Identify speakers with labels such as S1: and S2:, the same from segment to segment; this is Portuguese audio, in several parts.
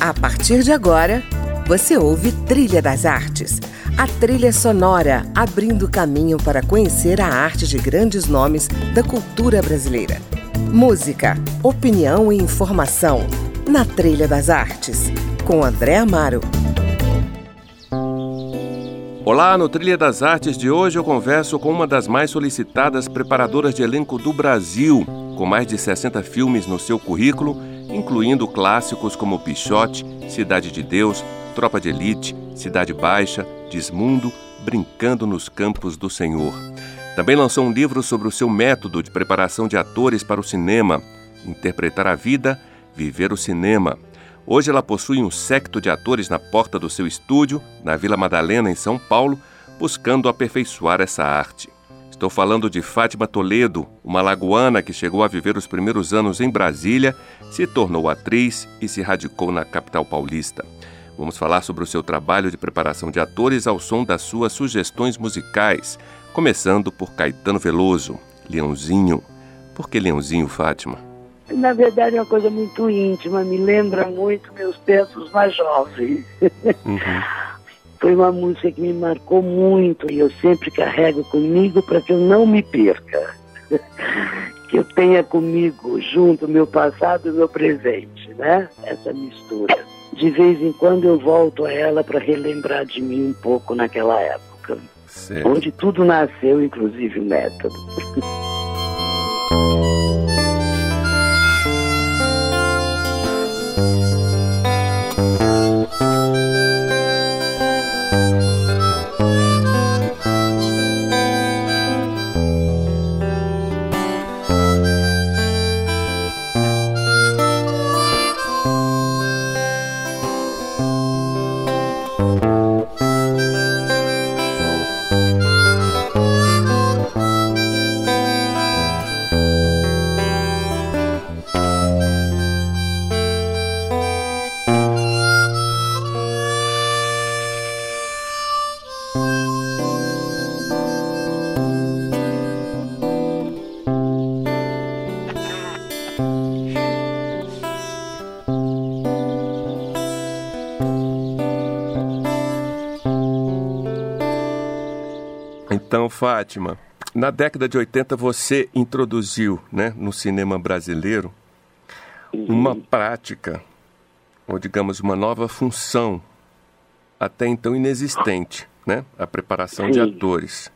S1: A partir de agora, você ouve Trilha das Artes, a trilha sonora abrindo caminho para conhecer a arte de grandes nomes da cultura brasileira. Música, opinião e informação na Trilha das Artes, com André Amaro.
S2: Olá, no Trilha das Artes de hoje eu converso com uma das mais solicitadas preparadoras de elenco do Brasil, com mais de 60 filmes no seu currículo, incluindo clássicos como Pichote, Cidade de Deus, Tropa de Elite, Cidade Baixa, Desmundo, Brincando nos Campos do Senhor. Também lançou um livro sobre o seu método de preparação de atores para o cinema, Interpretar a Vida, Viver o Cinema. Hoje ela possui um secto de atores na porta do seu estúdio, na Vila Madalena, em São Paulo, buscando aperfeiçoar essa arte. Estou falando de Fátima Toledo, uma lagoana que chegou a viver os primeiros anos em Brasília, se tornou atriz e se radicou na capital paulista. Vamos falar sobre o seu trabalho de preparação de atores ao som das suas sugestões musicais, começando por Caetano Veloso, Leãozinho. Por que Leãozinho, Fátima?
S3: Na verdade é uma coisa muito íntima, me lembra muito meus tempos mais jovens. Uhum. Foi uma música que me marcou muito e eu sempre carrego comigo para que eu não me perca. que eu tenha comigo junto o meu passado e o meu presente, né? Essa mistura de vez em quando eu volto a ela para relembrar de mim um pouco naquela época. Certo. Onde tudo nasceu, inclusive o método.
S2: Fátima, na década de 80 você introduziu né, no cinema brasileiro uma uhum. prática, ou digamos, uma nova função, até então inexistente, né? A preparação de atores.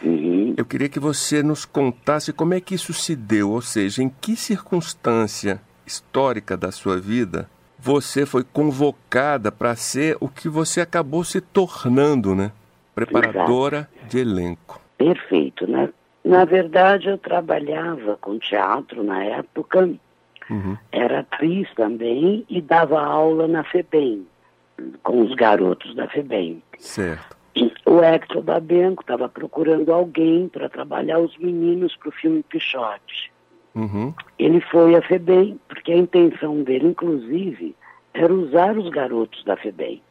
S2: Uhum. Eu queria que você nos contasse como é que isso se deu, ou seja, em que circunstância histórica da sua vida você foi convocada para ser o que você acabou se tornando, né? Preparadora Exato. de elenco.
S3: Perfeito. Na, na verdade, eu trabalhava com teatro na época, uhum. era atriz também e dava aula na FEBEM, com os garotos da FEBEM.
S2: Certo.
S3: O Hector Babenco estava procurando alguém para trabalhar os meninos para o filme Pichote. Uhum. Ele foi à FEBEM, porque a intenção dele, inclusive, era usar os garotos da FEBEM.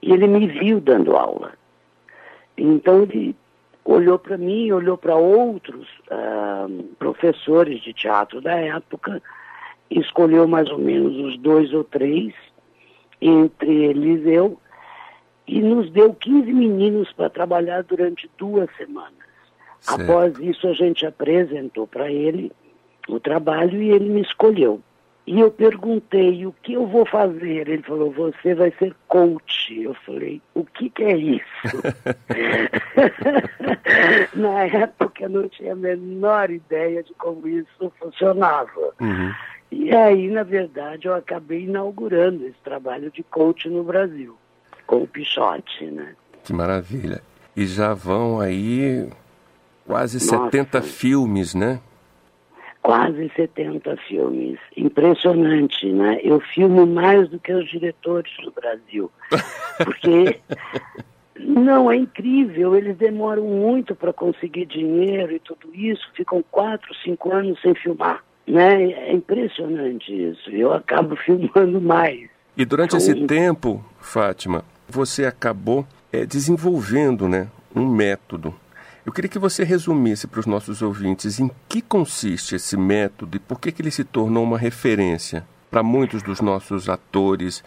S3: E ele me viu dando aula. Então ele olhou para mim, olhou para outros uh, professores de teatro da época, escolheu mais ou menos os dois ou três, entre eles eu, e nos deu 15 meninos para trabalhar durante duas semanas. Certo. Após isso, a gente apresentou para ele o trabalho e ele me escolheu. E eu perguntei, o que eu vou fazer? Ele falou, você vai ser coach. Eu falei, o que, que é isso? Na época eu não tinha a menor ideia de como isso funcionava. Uhum. E aí, na verdade, eu acabei inaugurando esse trabalho de coach no Brasil, com o Pichote, né?
S2: Que maravilha. E já vão aí quase Nossa. 70 filmes, né?
S3: Quase 70 filmes. Impressionante, né? Eu filmo mais do que os diretores do Brasil. Porque não é incrível, eles demoram muito para conseguir dinheiro e tudo isso, ficam quatro, cinco anos sem filmar. Né? É impressionante isso. Eu acabo filmando mais.
S2: E durante então, esse tempo, Fátima, você acabou é, desenvolvendo né, um método eu queria que você resumisse para os nossos ouvintes em que consiste esse método e por que, que ele se tornou uma referência. para muitos dos nossos atores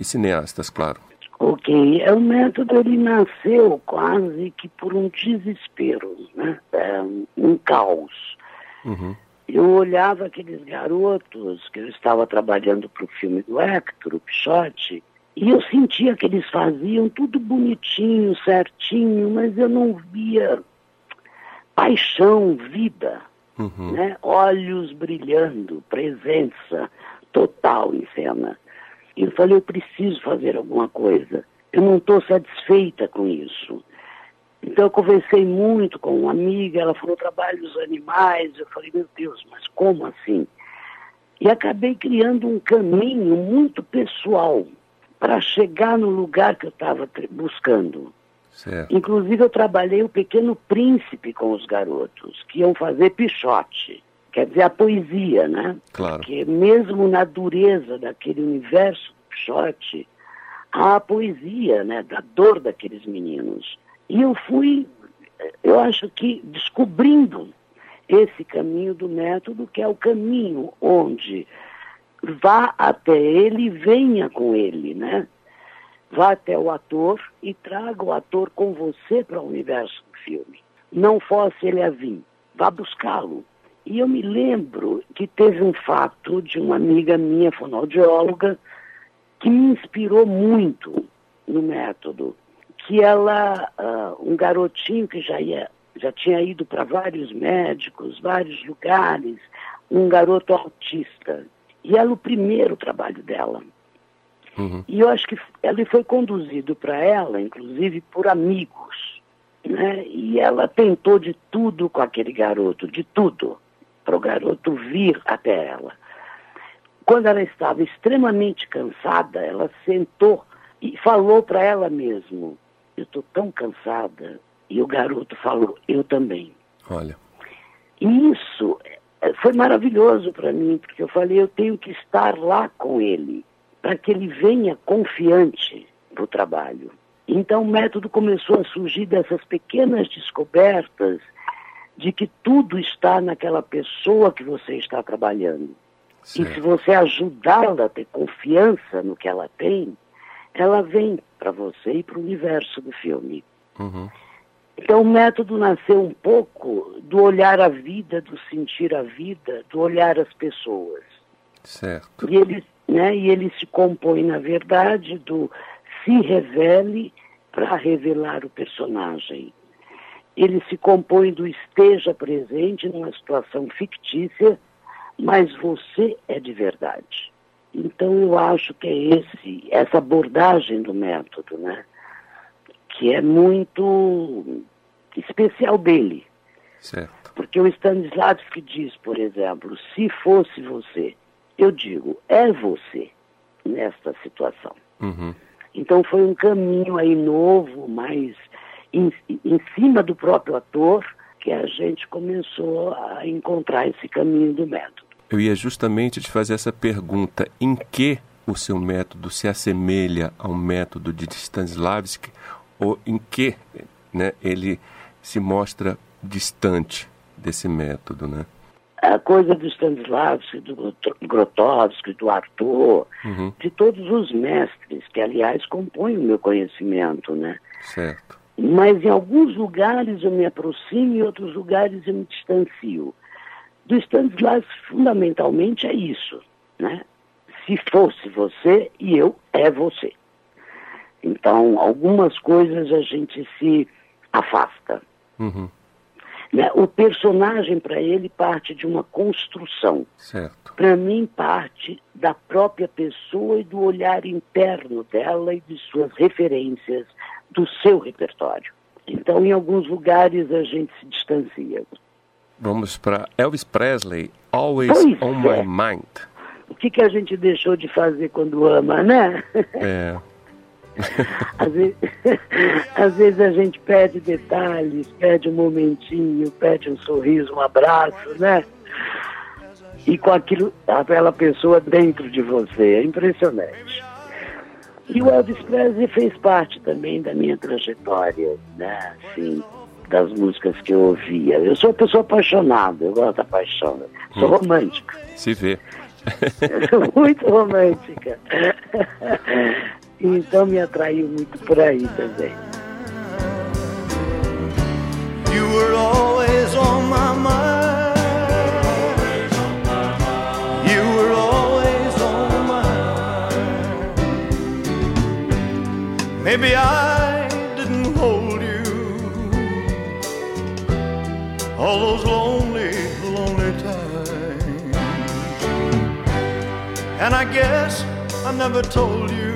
S2: e cineastas, claro.
S3: Ok, é o método ele nasceu quase que por um desespero, né? É um caos. Uhum. Eu olhava aqueles garotos que eu estava trabalhando para o filme do Hector, o Pichote, e eu sentia que eles faziam tudo bonitinho, certinho, mas eu não via paixão, vida, uhum. né? olhos brilhando, presença total em cena. E eu falei, eu preciso fazer alguma coisa. Eu não estou satisfeita com isso. Então eu conversei muito com uma amiga, ela falou trabalho dos animais. Eu falei, meu Deus, mas como assim? E acabei criando um caminho muito pessoal para chegar no lugar que eu estava buscando. Certo. Inclusive eu trabalhei o Pequeno Príncipe com os garotos, que iam fazer pichote quer dizer, a poesia, né?
S2: Claro.
S3: Porque mesmo na dureza daquele universo do Pichote, há a poesia, né? Da dor daqueles meninos. E eu fui, eu acho que descobrindo esse caminho do método, que é o caminho onde vá até ele e venha com ele, né? Vá até o ator e traga o ator com você para o universo do filme. Não fosse ele a vir, vá buscá-lo. E eu me lembro que teve um fato de uma amiga minha, fonoaudióloga, que me inspirou muito no método. Que ela, uh, um garotinho que já, ia, já tinha ido para vários médicos, vários lugares, um garoto autista. E era o primeiro trabalho dela. Uhum. E eu acho que ele foi conduzido para ela, inclusive, por amigos. Né? E ela tentou de tudo com aquele garoto, de tudo para o garoto vir até ela. Quando ela estava extremamente cansada, ela sentou e falou para ela mesmo: Eu estou tão cansada. E o garoto falou: Eu também.
S2: Olha.
S3: E isso foi maravilhoso para mim, porque eu falei: Eu tenho que estar lá com ele, para que ele venha confiante para o trabalho. Então o método começou a surgir dessas pequenas descobertas de que tudo está naquela pessoa que você está trabalhando. Certo. E se você ajudá-la a ter confiança no que ela tem, ela vem para você e para o universo do filme. Uhum. Então o método nasceu um pouco do olhar a vida, do sentir a vida, do olhar as pessoas.
S2: Certo.
S3: E ele, né, e ele se compõe, na verdade, do se revele para revelar o personagem ele se compõe do esteja presente numa situação fictícia, mas você é de verdade. Então eu acho que é esse, essa abordagem do método, né? Que é muito especial dele.
S2: Certo.
S3: Porque o Stanislavski diz, por exemplo, se fosse você, eu digo, é você nesta situação. Uhum. Então foi um caminho aí novo, mais em, em cima do próprio ator que a gente começou a encontrar esse caminho do método.
S2: Eu ia justamente te fazer essa pergunta: em que o seu método se assemelha ao método de Stanislavski ou em que né, ele se mostra distante desse método, né?
S3: A coisa do Stanislavski, do Grotowski, do Arthur, uhum. de todos os mestres que, aliás, compõem o meu conhecimento, né?
S2: Certo
S3: mas em alguns lugares eu me aproximo e em outros lugares eu me distancio. Do Stanislavski, fundamentalmente, é isso. Né? Se fosse você e eu, é você. Então, algumas coisas a gente se afasta. Uhum. Né? O personagem, para ele, parte de uma construção. Para mim, parte da própria pessoa e do olhar interno dela e de suas referências, do seu repertório. Então, em alguns lugares, a gente se distancia.
S2: Vamos para Elvis Presley, Always pois on é. My Mind.
S3: O que, que a gente deixou de fazer quando ama, né?
S2: É.
S3: às, vezes, às vezes a gente pede detalhes, pede um momentinho, pede um sorriso, um abraço, né? E com aquilo, aquela pessoa dentro de você. É impressionante. E o Elvis Presley fez parte também da minha trajetória, né? Assim, das músicas que eu ouvia. Eu sou uma pessoa apaixonada, eu gosto da paixão, sou hum. romântica.
S2: Se vê.
S3: muito romântica. Então me atraiu muito por aí também. You were always on my mind. You were always on my mind. Maybe I didn't hold you all those lonely, lonely times. And I guess I never told you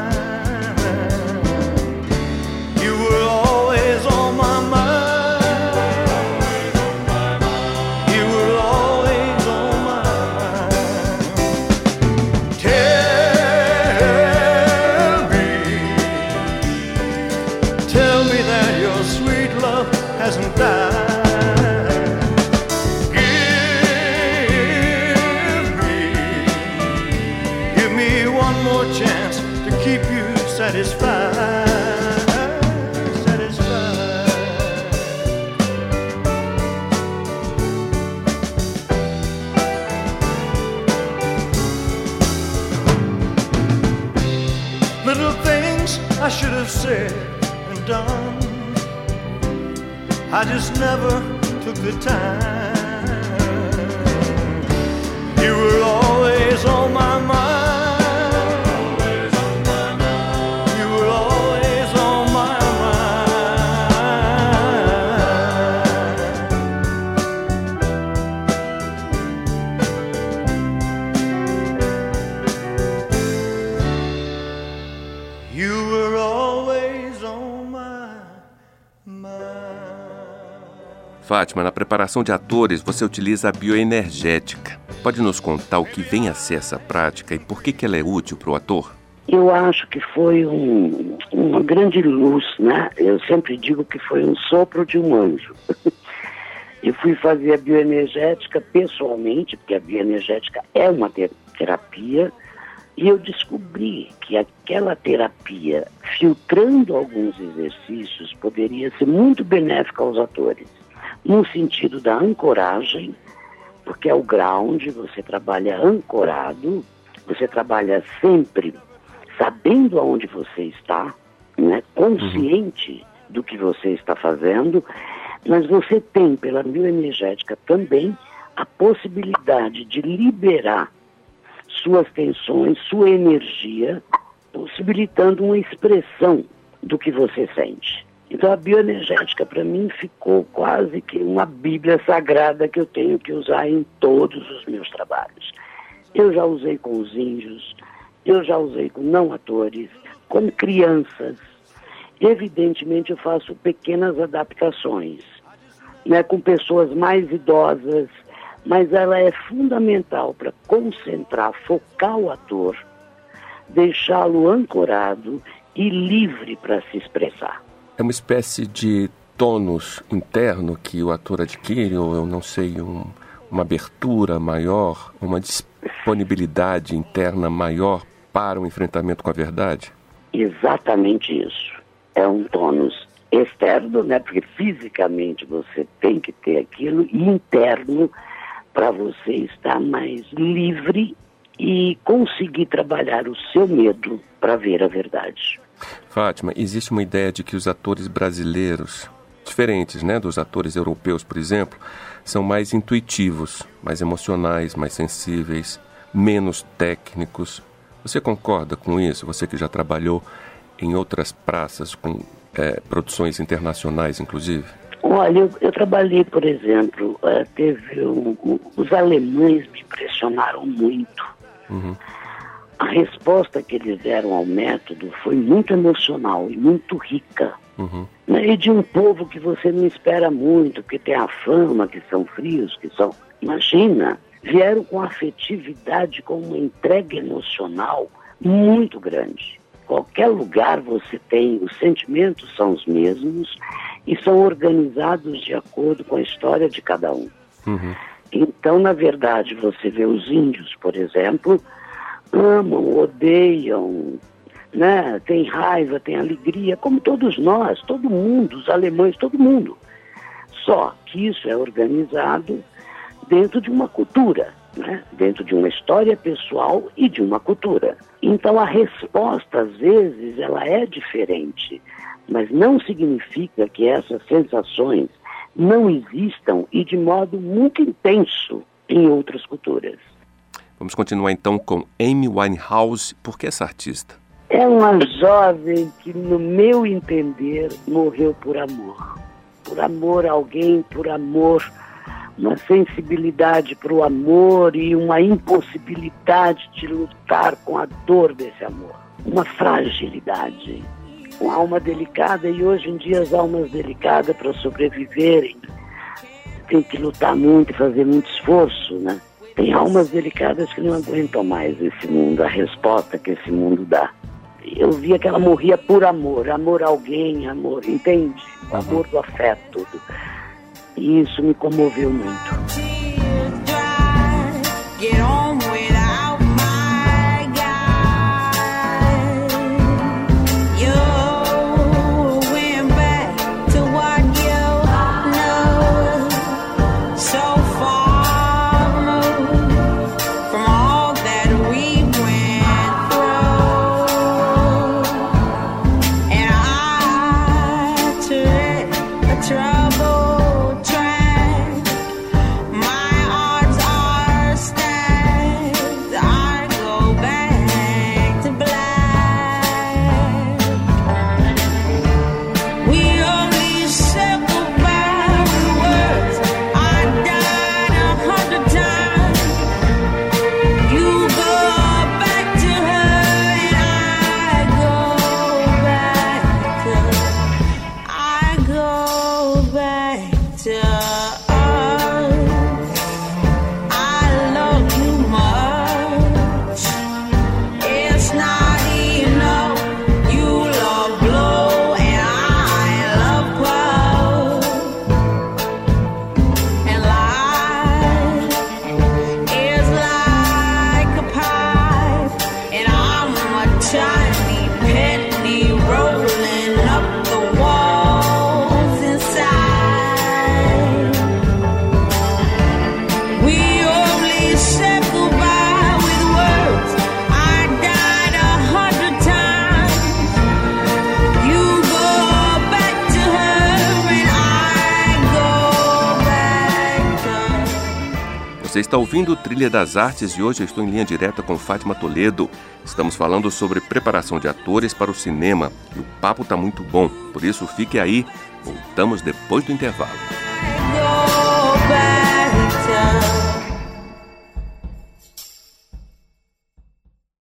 S3: Said and done. I just never took the time. You were always on my
S2: Fátima, na preparação de atores você utiliza a bioenergética. Pode nos contar o que vem a ser essa prática e por que, que ela é útil para o ator?
S3: Eu acho que foi um, uma grande luz, né? Eu sempre digo que foi um sopro de um anjo. Eu fui fazer a bioenergética pessoalmente, porque a bioenergética é uma terapia, e eu descobri que aquela terapia, filtrando alguns exercícios, poderia ser muito benéfica aos atores no sentido da ancoragem, porque é o ground, você trabalha ancorado, você trabalha sempre sabendo aonde você está, né, consciente uhum. do que você está fazendo, mas você tem pela bioenergética também a possibilidade de liberar suas tensões, sua energia, possibilitando uma expressão do que você sente. Então a bioenergética para mim ficou quase que uma bíblia sagrada que eu tenho que usar em todos os meus trabalhos. Eu já usei com os índios, eu já usei com não atores, com crianças. Evidentemente eu faço pequenas adaptações, né, com pessoas mais idosas, mas ela é fundamental para concentrar, focar o ator, deixá-lo ancorado e livre para se expressar.
S2: É uma espécie de tônus interno que o ator adquire, ou eu não sei, um, uma abertura maior, uma disponibilidade interna maior para o enfrentamento com a verdade?
S3: Exatamente isso. É um tônus externo, né? Porque fisicamente você tem que ter aquilo, e interno para você estar mais livre e conseguir trabalhar o seu medo para ver a verdade.
S2: Fátima, existe uma ideia de que os atores brasileiros, diferentes né, dos atores europeus, por exemplo, são mais intuitivos, mais emocionais, mais sensíveis, menos técnicos. Você concorda com isso? Você que já trabalhou em outras praças, com é, produções internacionais, inclusive?
S3: Olha, eu, eu trabalhei, por exemplo, uh, teve um, um, os alemães me impressionaram muito. Uhum a resposta que eles deram ao método foi muito emocional e muito rica. Uhum. Né? E de um povo que você não espera muito, que tem a fama, que são frios, que são. Imagina, vieram com afetividade, com uma entrega emocional muito grande. Qualquer lugar você tem, os sentimentos são os mesmos e são organizados de acordo com a história de cada um. Uhum.
S4: Então, na verdade, você vê os índios, por exemplo, amam, odeiam, né? tem raiva, tem alegria, como todos nós, todo mundo, os alemães, todo mundo. Só que isso é organizado dentro de uma cultura, né? dentro de uma história pessoal e de uma cultura. Então a resposta, às vezes, ela é diferente, mas não significa que essas sensações não existam e de modo muito intenso em outras culturas.
S2: Vamos continuar então com Amy Winehouse. Por que essa artista?
S4: É uma jovem que, no meu entender, morreu por amor. Por amor a alguém, por amor, uma sensibilidade para o amor e uma impossibilidade de lutar com a dor desse amor. Uma fragilidade uma alma delicada e hoje em dia as almas delicadas para sobreviverem tem que lutar muito e fazer muito esforço, né? Tem almas delicadas que não aguentam mais esse mundo, a resposta que esse mundo dá. Eu via que ela morria por amor, amor a alguém, amor, entende? O amor do afeto. E isso me comoveu muito.
S2: Está ouvindo Trilha das Artes e hoje eu estou em linha direta com Fátima Toledo. Estamos falando sobre preparação de atores para o cinema e o papo está muito bom, por isso fique aí. Voltamos depois do intervalo.